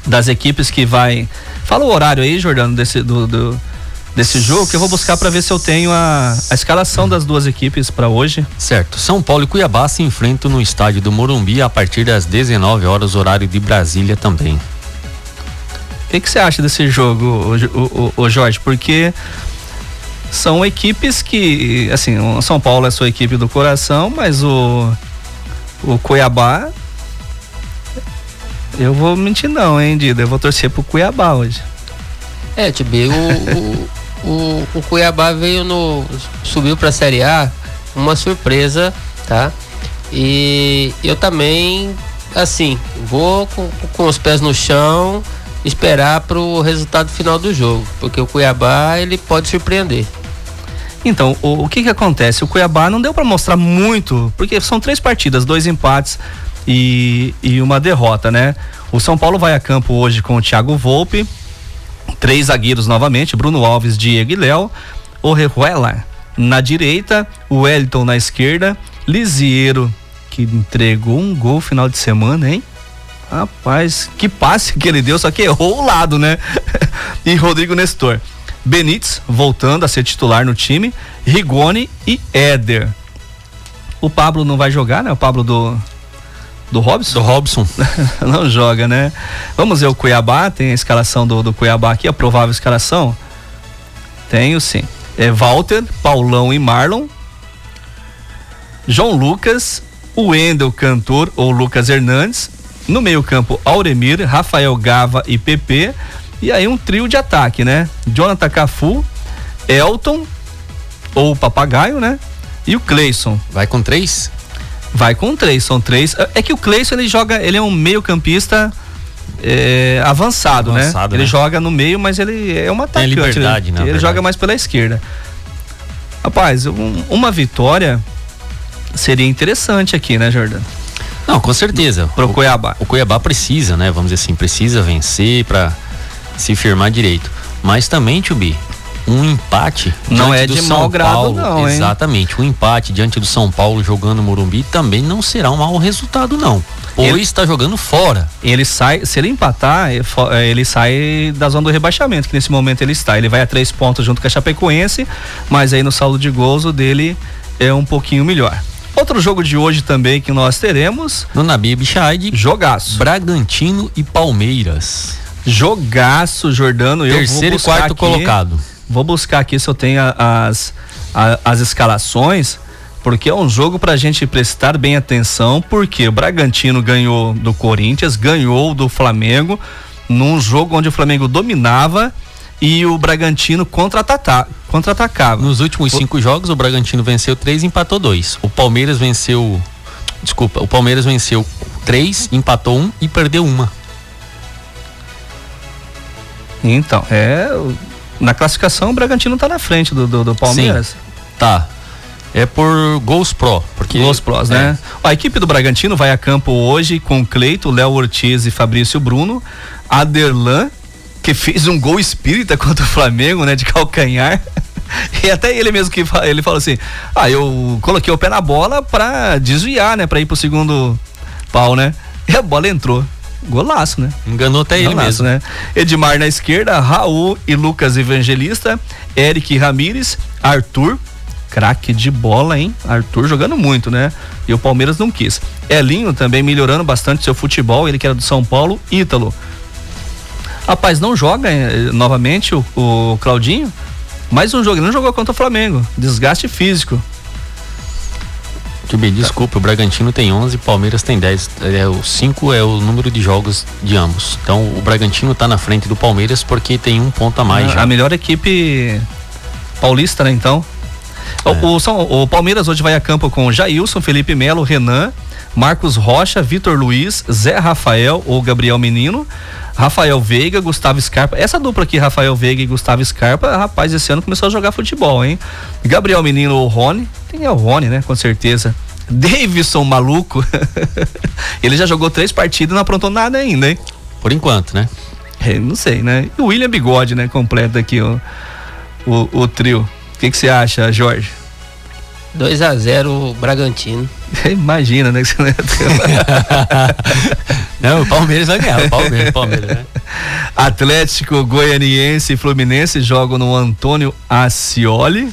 das equipes que vai. Fala o horário aí, Jordano, desse, do, do- desse jogo, que eu vou buscar para ver se eu tenho a, a escalação das duas equipes para hoje. Certo, São Paulo e Cuiabá se enfrentam no estádio do Morumbi a partir das 19 horas, horário de Brasília também. O que, você acha desse jogo, o, o- o Jorge? Porque são equipes que, assim, o São Paulo é sua equipe do coração, mas o, o Cuiabá. Eu vou mentir não, hein, Dida? Eu vou torcer pro Cuiabá hoje. É, Tibi, o, o, o, o Cuiabá veio no. subiu pra Série A uma surpresa, tá? E eu também, assim, vou com, com os pés no chão esperar pro resultado final do jogo. Porque o Cuiabá ele pode surpreender. Então, o, o que que acontece? O Cuiabá não deu pra mostrar muito, porque são três partidas, dois empates e, e uma derrota, né? O São Paulo vai a campo hoje com o Thiago Volpe, três zagueiros novamente, Bruno Alves, Diego e Léo, Orejuela na direita, o Wellington na esquerda, Lisiero, que entregou um gol final de semana, hein? Rapaz, que passe que ele deu, só que errou o lado, né? e Rodrigo Nestor. Benítez voltando a ser titular no time, Rigoni e Éder. O Pablo não vai jogar, né? O Pablo do do Robson? Do Robson. não joga, né? Vamos ver o Cuiabá, tem a escalação do, do Cuiabá aqui, a provável escalação. Tenho sim. É Walter, Paulão e Marlon. João Lucas, o Wendel Cantor ou Lucas Hernandes. No meio-campo, Auremir, Rafael Gava e PP. E aí um trio de ataque, né? Jonathan Cafu, Elton ou Papagaio, né? E o Cleison. Vai com três? Vai com três, são três. É que o Cleison ele joga, ele é um meio-campista é, avançado, né? Avançado, Ele né? joga no meio, mas ele é uma Tem atacante. liberdade, né? Ele joga mais pela esquerda. Rapaz, um- uma vitória seria interessante aqui, né, Jordano? Não, com certeza. Pro Cuiabá. O Cuiabá precisa, né? Vamos dizer assim, precisa vencer para se firmar direito. Mas também, Tubi, um empate Não é de São mau grado, Paulo, não, hein? Exatamente, um empate diante do São Paulo jogando no Morumbi também não será um mau resultado, não. Ele- está jogando fora. Ele sai, se ele empatar, ele fo- eh, ele sai da zona do rebaixamento, que nesse momento ele está. Ele vai a três pontos junto com a Chapecoense, mas aí no saldo de gols o dele é um pouquinho melhor. Outro jogo de hoje também que nós teremos, No Nabi Bichaid, jogaço. Bragantino e Palmeiras. Jogaço, Jordano. Eu vou Terceiro e quarto aqui- colocado. Vou buscar aqui se eu tenho a- as, a- as escalações, porque é um jogo pra gente prestar bem atenção, porque o Bragantino ganhou do Corinthians, ganhou do Flamengo, num jogo onde o Flamengo dominava e o Bragantino contra-atacava. Nos últimos cinco jogos, o Bragantino venceu três e empatou dois. O Palmeiras venceu. Desculpa, o Palmeiras venceu três, empatou um e perdeu uma. Então, é. Na classificação, o Bragantino tá na frente do, do, do Palmeiras. Tá. É por gols pró. Porque, Los Pros, né? Ó, A equipe do Bragantino vai a campo hoje com Cleito, Léo Ortiz e Fabrício Bruno. Aderlan, que fez um gol espírita contra o Flamengo, né? De calcanhar. E até ele mesmo que fa- ele falou assim: Ah, eu coloquei o pé na bola pra desviar, né? Pra ir pro segundo pau, né? E a bola entrou. Golaço, né? Enganou até ele Golaço, mesmo. né? Edmar na esquerda, Raul e Lucas Evangelista, Eric Ramires, Arthur, craque de bola, hein? Arthur jogando muito, né? E o Palmeiras não quis. Elinho também melhorando bastante seu futebol, ele que era do São Paulo, Ítalo. Rapaz, não joga eh, novamente o, o Claudinho? Mais um jogo, ele não jogou contra o Flamengo. Desgaste físico. Tubi, desculpa, o Bragantino tem 11, o Palmeiras tem 10. É, o 5 é o número de jogos de ambos. Então o Bragantino tá na frente do Palmeiras porque tem um ponto a mais a, já. a melhor equipe paulista, né, então? É. O, o o Palmeiras hoje vai a campo com Jailson, Felipe Melo, Renan, Marcos Rocha, Vitor Luiz, Zé Rafael ou Gabriel Menino, Rafael Veiga, Gustavo Scarpa. Essa dupla aqui, Rafael Veiga e Gustavo Scarpa, rapaz, esse ano começou a jogar futebol, hein? Gabriel Menino ou Rony, tem é o Rony, né, com certeza. Davidson maluco, ele já jogou três partidas e não aprontou nada ainda, hein? Por enquanto, né? É, não sei, né? E o William Bigode, né? Completa aqui o, o, o trio. O que que você acha, Jorge? 2 a 0 Bragantino. Imagina, né? que não Não, o Palmeiras vai ganhar. O Palmeiras, o Palmeiras, né? Atlético Goianiense e Fluminense jogam no Antônio Ascioli.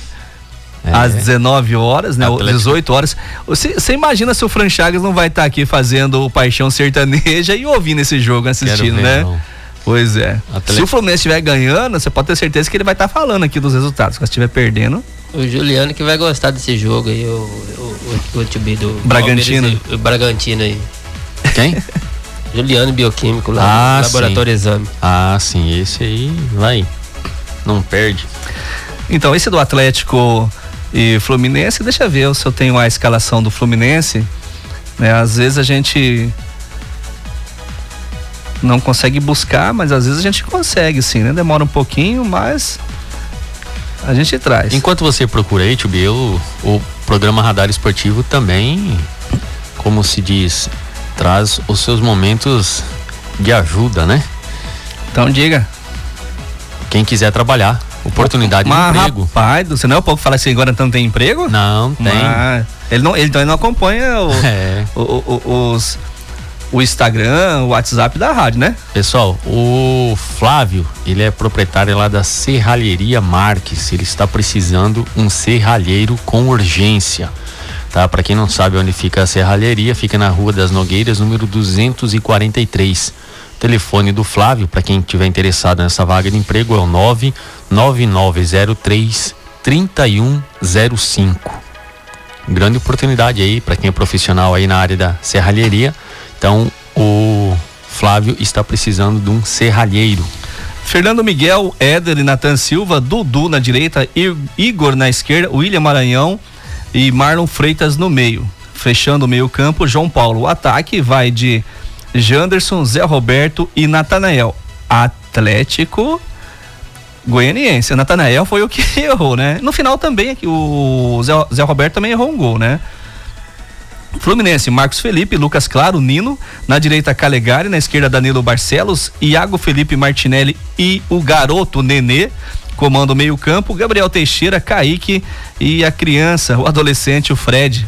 É. Às 19 horas, né? Atlético. 18 horas. Você você imagina se o Fran Chagas não vai estar aqui fazendo o Paixão Sertaneja e ouvindo esse jogo, assistindo, ver, né? não. Pois é. Atlético. Se o Fluminense estiver ganhando, você pode ter certeza que ele vai estar falando aqui dos resultados. Se estiver perdendo, O Juliano que vai gostar desse jogo aí, o, o, o, o time do Bragantino. Palmeiras e- O Bragantino aí. Quem? Juliano Bioquímico lá Ah, no Laboratório Exame. Ah, sim, esse aí vai. Não perde. Então, esse do Atlético e Fluminense, deixa eu ver se eu tenho a escalação do Fluminense. Né? Às vezes a gente não consegue buscar, mas às vezes a gente consegue sim, né? Demora um pouquinho, mas a gente traz. Enquanto você procura aí, Tubi, o, o programa Radar Esportivo também, como se diz, traz os seus momentos de ajuda, né? Então diga. Quem quiser trabalhar, oportunidade de Mas, emprego. rapaz, você não é o pouco falar assim agora não tem emprego? Não, tem. Mas ele não, ele, então ele não acompanha o, É. o, o- os, o Instagram, o WhatsApp da rádio, né? Pessoal, o Flávio, ele é proprietário lá da Serralheria Marques. Ele está precisando um serralheiro com urgência. Tá? Para quem não sabe onde fica a serralheria, fica na Rua das Nogueiras, número 243. O telefone do Flávio, para quem tiver interessado nessa vaga de emprego, é o 99903 3105. Grande oportunidade aí para quem é profissional aí na área da serralheria. Então, o Flávio está precisando de um serralheiro. Fernando Miguel, Éder e Natan Silva, Dudu na direita, Igor na esquerda, William Maranhão e Marlon Freitas no meio. Fechando o meio-campo, João Paulo. O ataque vai de Janderson, Zé Roberto e Natanael. Atlético Goianiense. Natanael foi o que errou, né? No final também o Zé, Zé Roberto também errou um gol, né? Fluminense, Marcos Felipe, Lucas Claro, Nino, na direita Calegari, na esquerda Danilo Barcelos, Iago Felipe Martinelli e o garoto Nenê, comando o meio-campo, Gabriel Teixeira, Kaique e a criança, o adolescente, o Fred.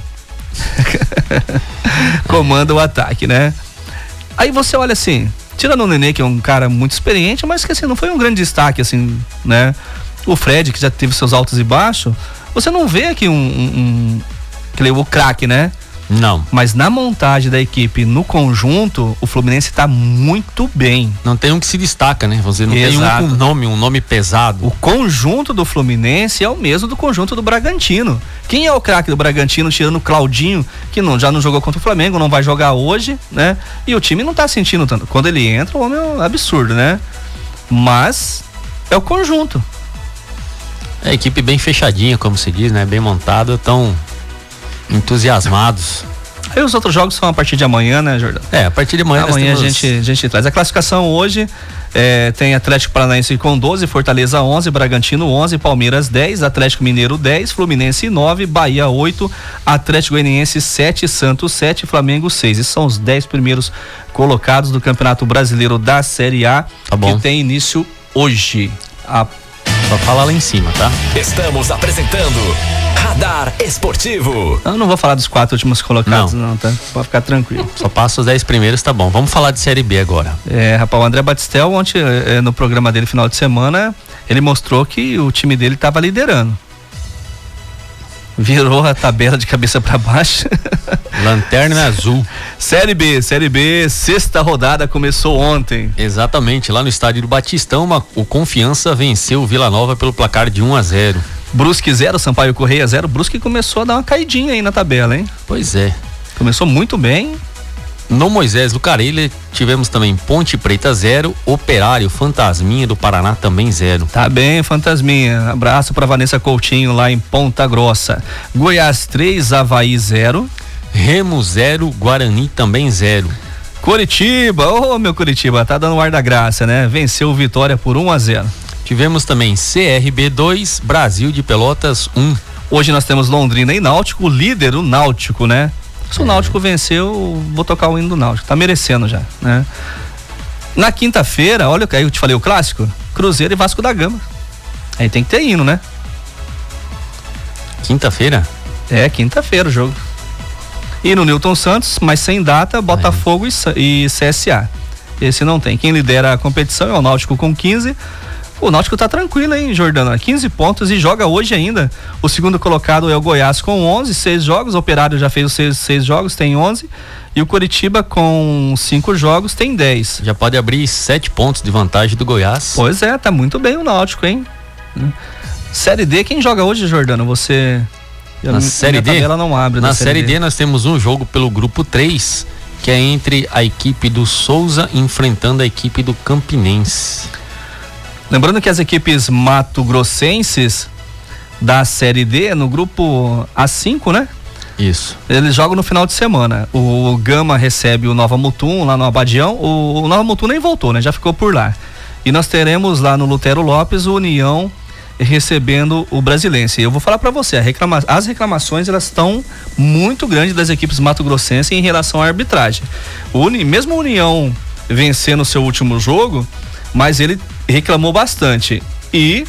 comanda o ataque, né? Aí você olha assim, tirando o Nenê, que é um cara muito experiente, mas que assim, não foi um grande destaque, assim, né? O Fred, que já teve seus altos e baixos, você não vê aqui um, um, um o craque, né? Não. Mas na montagem da equipe, no conjunto, o Fluminense está muito bem. Não tem um que se destaca, né? Você não Exato. tem um com nome, um nome pesado. O conjunto do Fluminense é o mesmo do conjunto do Bragantino. Quem é o craque do Bragantino, tirando o Claudinho, que não, já não jogou contra o Flamengo, não vai jogar hoje, né? E o time não está sentindo tanto. Quando ele entra, o homem é um absurdo, né? Mas é o conjunto. É a equipe bem fechadinha, como se diz, né? Bem montada, tão entusiasmados. Aí os outros jogos são a partir de amanhã, né, Jordão? É, a partir de amanhã. Amanhã temos... a, gente, a gente traz. A classificação hoje é, tem Atlético Paranaense com 12, Fortaleza 11, Bragantino 11, Palmeiras 10, Atlético Mineiro 10, Fluminense 9, Bahia 8, Atlético Goianiense 7, Santos 7, Flamengo 6. Esses são os 10 primeiros colocados do Campeonato Brasileiro da Série A, tá que tem início hoje. A... Só fala lá em cima, tá? Estamos apresentando Radar Esportivo. Eu não vou falar dos quatro últimos colocados, não, não tá? Pode ficar tranquilo. Só passa os dez primeiros, tá bom. Vamos falar de Série B agora. É, rapaz, o André Batistel, ontem, é, no programa dele, final de semana, ele mostrou que o time dele estava liderando. Virou a tabela de cabeça para baixo. Lanterna azul. Série B, Série B, sexta rodada começou ontem. Exatamente, lá no estádio do Batistão, uma, o Confiança venceu o Vila Nova pelo placar de 1 a 0. Brusque 0, Sampaio Correia 0. Brusque começou a dar uma caidinha aí na tabela, hein? Pois é. Começou muito bem. No Moisés Lucarelli tivemos também Ponte Preta 0, Operário Fantasminha do Paraná também 0. Tá bem, Fantasminha. Abraço para Vanessa Coutinho lá em Ponta Grossa. Goiás 3, Havaí 0. Remo 0, Guarani também 0. Curitiba, ô oh, meu Curitiba, tá dando ar da graça, né? Venceu Vitória por 1 a 0. Tivemos também CRB 2, Brasil de Pelotas 1. Hoje nós temos Londrina e Náutico, líder o Náutico, né? Se o. Náutico venceu, vou tocar o hino do Náutico. Tá merecendo já, né? Na quinta-feira, olha aí eu te falei o clássico, Cruzeiro e Vasco da Gama. Aí tem que ter hino, né? Quinta-feira? É, quinta-feira o jogo. E no Newton Santos, mas sem data, Botafogo e CSA. Esse não tem. Quem lidera a competição é o Náutico com 15, o Náutico tá tranquilo, hein, Jordana? 15 pontos e joga hoje ainda. O segundo colocado é o Goiás com 11, seis jogos. O Operário já fez os seis, seis jogos, tem 11. E o Curitiba com cinco jogos tem 10. Já pode abrir sete pontos de vantagem do Goiás. Pois é, tá muito bem o Náutico, hein? Série D, quem joga hoje, Jordana? Você. Na Série D? Ela não abre. Na Série D. D nós temos um jogo pelo grupo 3, que é entre a equipe do Souza enfrentando a equipe do Campinense. Lembrando que as equipes mato-grossenses da Série D, no grupo A5, né? Isso. Eles jogam no final de semana. O Gama recebe o Nova Mutum lá no Abadião. O, o Nova Mutum nem voltou, né? Já ficou por lá. E nós teremos lá no Lutero Lopes o União recebendo o Brasilense. Eu vou falar para você, reclama as reclamações elas estão muito grandes das equipes mato-grossenses em relação à arbitragem. O Uni, mesmo a União vencendo o seu último jogo, mas ele reclamou bastante. E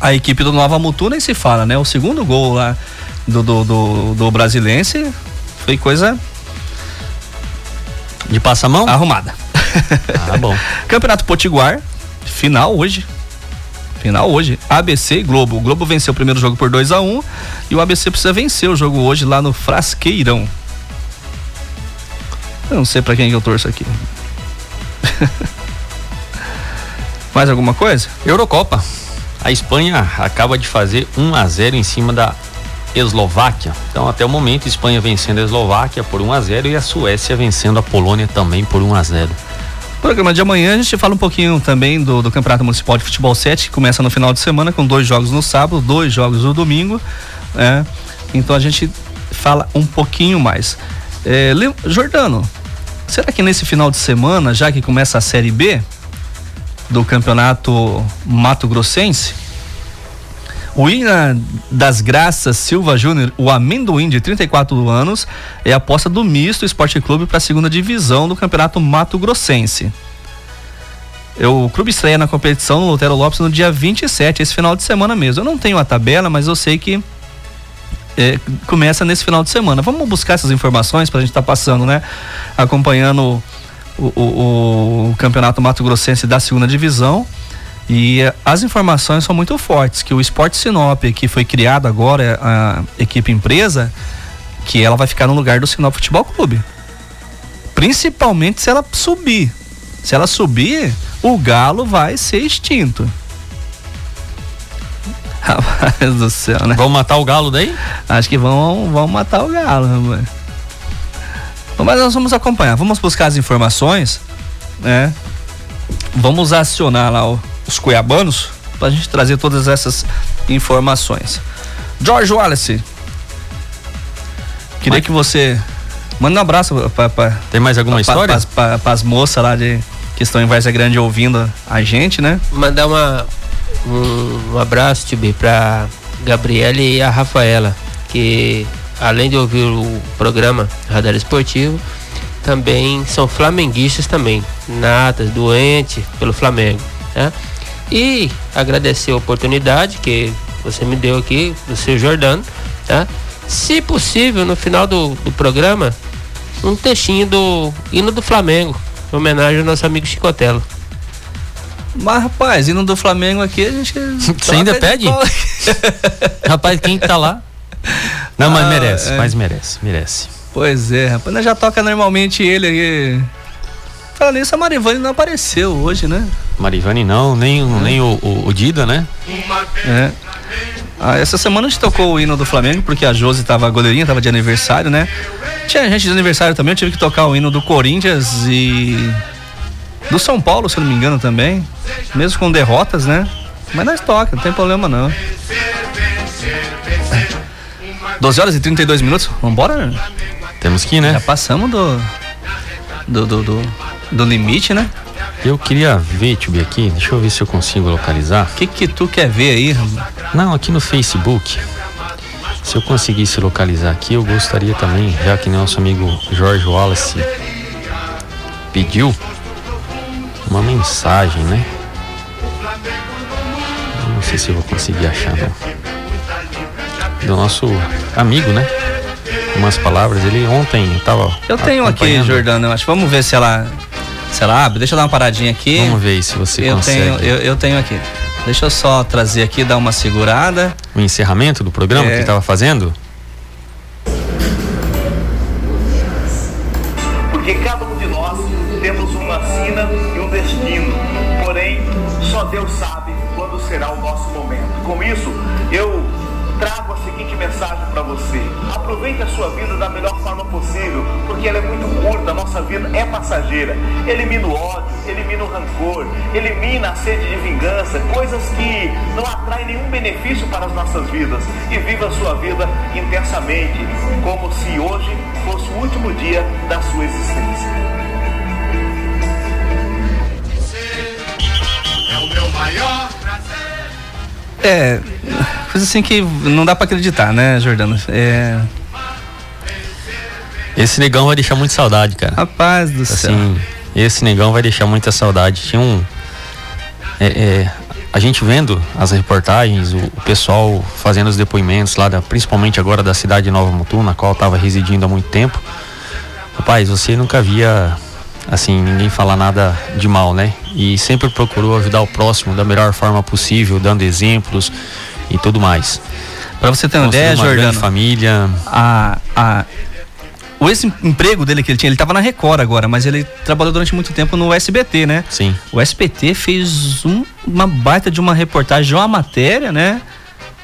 a equipe do Nova Mutu nem se fala, né? O segundo gol lá do, do, do, do Brasilense foi coisa. De passa-mão? Arrumada. Ah, bom. Campeonato Potiguar, final hoje. Final hoje. ABC e Globo. O Globo venceu o primeiro jogo por 2 a 1 um, e o ABC precisa vencer o jogo hoje lá no Frasqueirão. Eu não sei para quem que eu torço aqui. Mais alguma coisa? Eurocopa. A Espanha acaba de fazer 1 a 0 em cima da Eslováquia. Então, até o momento, a Espanha vencendo a Eslováquia por 1 a 0 e a Suécia vencendo a Polônia também por 1 a 0. No programa de amanhã a gente fala um pouquinho também do, do Campeonato Municipal de Futebol 7, que começa no final de semana com dois jogos no sábado, dois jogos no domingo. É. Então a gente fala um pouquinho mais. É, Jordano, será que nesse final de semana, já que começa a Série B do Campeonato Mato Grossense, o Ina das Graças Silva Júnior, o amendoim de 34 anos, é aposta do Misto Esporte Clube para a segunda divisão do Campeonato Mato Grossense. O clube estreia na competição no Lutero Lopes no dia 27, esse final de semana mesmo. Eu não tenho a tabela, mas eu sei que é, começa nesse final de semana. Vamos buscar essas informações para a gente estar tá passando, né? Acompanhando o, o, o Campeonato Mato Grossense da segunda divisão. E as informações são muito fortes, que o Esporte Sinop, que foi criado agora, a equipe empresa, que ela vai ficar no lugar do Sinop Futebol Clube. Principalmente se ela subir. Se ela subir, o Galo vai ser extinto. Rapaz do céu, né? Vão matar o Galo daí? Acho que vão, vão matar o Galo, rapaz. Mas nós vamos acompanhar, vamos buscar as informações, né? Vamos acionar lá o os cuiabanos para a gente trazer todas essas informações. George Wallace, queria Mas... que você manda um abraço para tem mais alguma pra, história para as moças lá de que estão em Várzea Grande ouvindo a gente, né? Mandar uma um, um abraço, Tibi, para Gabriela e a Rafaela, que além de ouvir o programa Radar Esportivo, também são flamenguistas também, natas, doentes pelo Flamengo, né? E agradecer a oportunidade que você me deu aqui, do seu Jordano, tá? Se possível, no final do, do programa, um textinho do hino do Flamengo, em homenagem ao nosso amigo Chicotelo. Mas, rapaz, hino do Flamengo aqui, a gente. Você ainda pede? rapaz, quem tá lá? Não, mas ah, merece, é. mas merece, merece. Pois é, rapaz, nós já toca normalmente ele aí. Falando nisso, a Marivane não apareceu hoje, né? Marivane não, nem, é. nem o, o, o, Dida, né? É. Ah, essa semana a gente tocou o hino do Flamengo, porque a Josi tava, a goleirinha tava de aniversário, né? Tinha gente de aniversário também, eu tive que tocar o hino do Corinthians e do São Paulo, se eu não me engano também. Mesmo com derrotas, né? Mas nós toca, não tem problema não. 12 horas e 32 minutos, vambora? Temos que ir, né? Já passamos do, do, do, do, do limite, né? Eu queria ver, Tio aqui, deixa eu ver se eu consigo localizar. O que que tu quer ver aí, Ramon? Não, aqui no Facebook. Se eu conseguisse localizar aqui, eu gostaria também, já que nosso amigo Jorge Wallace pediu uma mensagem, né? Não sei se eu vou conseguir achar, não. Do nosso amigo, né? Umas palavras, ele ontem eu tava. Eu tenho aqui, Jordano, eu acho. Vamos ver se ela se ela abre. Deixa eu dar uma paradinha aqui. Vamos ver se você eu consegue. Tenho, eu, eu tenho aqui. Deixa eu só trazer aqui, dar uma segurada. O encerramento do programa é... que estava fazendo? Porque cada um de nós temos uma sina e um destino. Porém, só Deus sabe quando será o nosso momento. Com isso, eu trago a seguinte mensagem para você. Aproveite a sua vida da melhor forma possível, porque ela é muito curta, a nossa vida é passageira. Elimina o ódio, elimina o rancor, elimina a sede de vingança, coisas que não atraem nenhum benefício para as nossas vidas. E viva a sua vida intensamente, como se hoje fosse o último dia da sua existência. É o meu maior é, coisa assim que não dá para acreditar, né, Jordano? É. Esse negão vai deixar muito saudade, cara. Rapaz do assim, céu. Esse negão vai deixar muita saudade. Tinha um. É, é, a gente vendo as reportagens, o, o, pessoal fazendo os depoimentos lá, da, principalmente agora da cidade de Nova Mutum, na qual estava residindo há muito tempo. Rapaz, você nunca via assim, ninguém falar nada de mal, né? E sempre procurou ajudar o próximo da melhor forma possível, dando exemplos e tudo mais. Para você ter uma ideia, uma Jordano, família. A, a, o esse emprego dele que ele tinha, ele tava na Record agora, mas ele trabalhou durante muito tempo no SBT, né? Sim. O SBT fez um- uma baita de uma reportagem, uma matéria, né?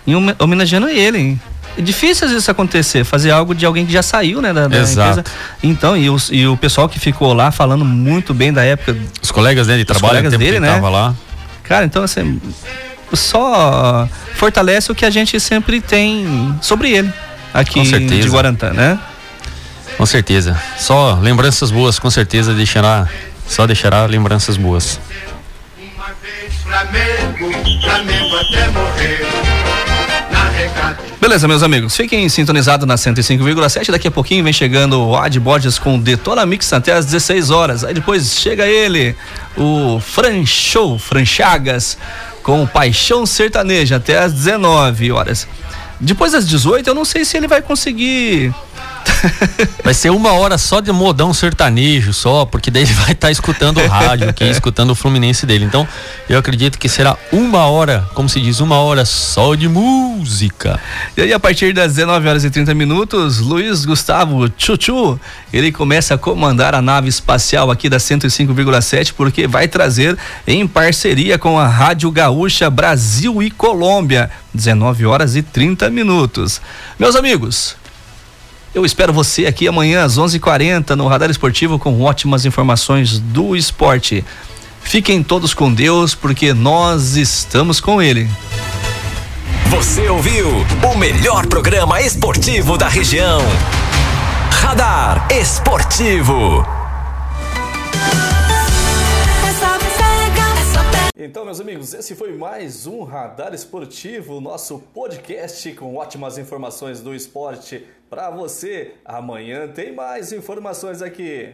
Em home- homenageando ele. É difícil às vezes isso acontecer, fazer algo de alguém que já saiu, né, da, da Exato. empresa. Então, e, os- e o pessoal que ficou lá falando muito bem da época, Os colegas dele de trabalho, colegas dele, que né? tava lá. cara, então assim, só fortalece o que a gente sempre tem sobre ele aqui de Guarantã, né? Com certeza. Só lembranças boas, com certeza deixará. Só deixará lembranças boas. Beleza, meus amigos, fiquem sintonizados na 105,7. Daqui a pouquinho vem chegando o Ad Borges com Detona Mix até às 16 horas. Aí depois chega ele, o Fran Show, Fran Chagas, com Paixão Sertaneja até às 19 horas. Depois das 18, eu não sei se ele vai conseguir. Vai ser uma hora só de modão sertanejo, só, porque daí ele vai estar escutando o rádio, aqui, escutando o Fluminense dele. Então, eu acredito que será uma hora, como se diz, uma hora só de música. E aí, a partir das 19 horas e 30 minutos, Luiz Gustavo Chuchu, ele começa a comandar a nave espacial aqui da 105,7, porque vai trazer em parceria com a Rádio Gaúcha Brasil e Colômbia, 19 horas e 30 minutos. Meus amigos, eu espero você aqui amanhã às 11:40 no Radar Esportivo com ótimas informações do esporte. Fiquem todos com Deus, porque nós estamos com Ele. Você ouviu o melhor programa esportivo da região. Radar Esportivo. Então, meus amigos, esse foi mais um Radar Esportivo, nosso podcast com ótimas informações do esporte para você. Amanhã tem mais informações aqui.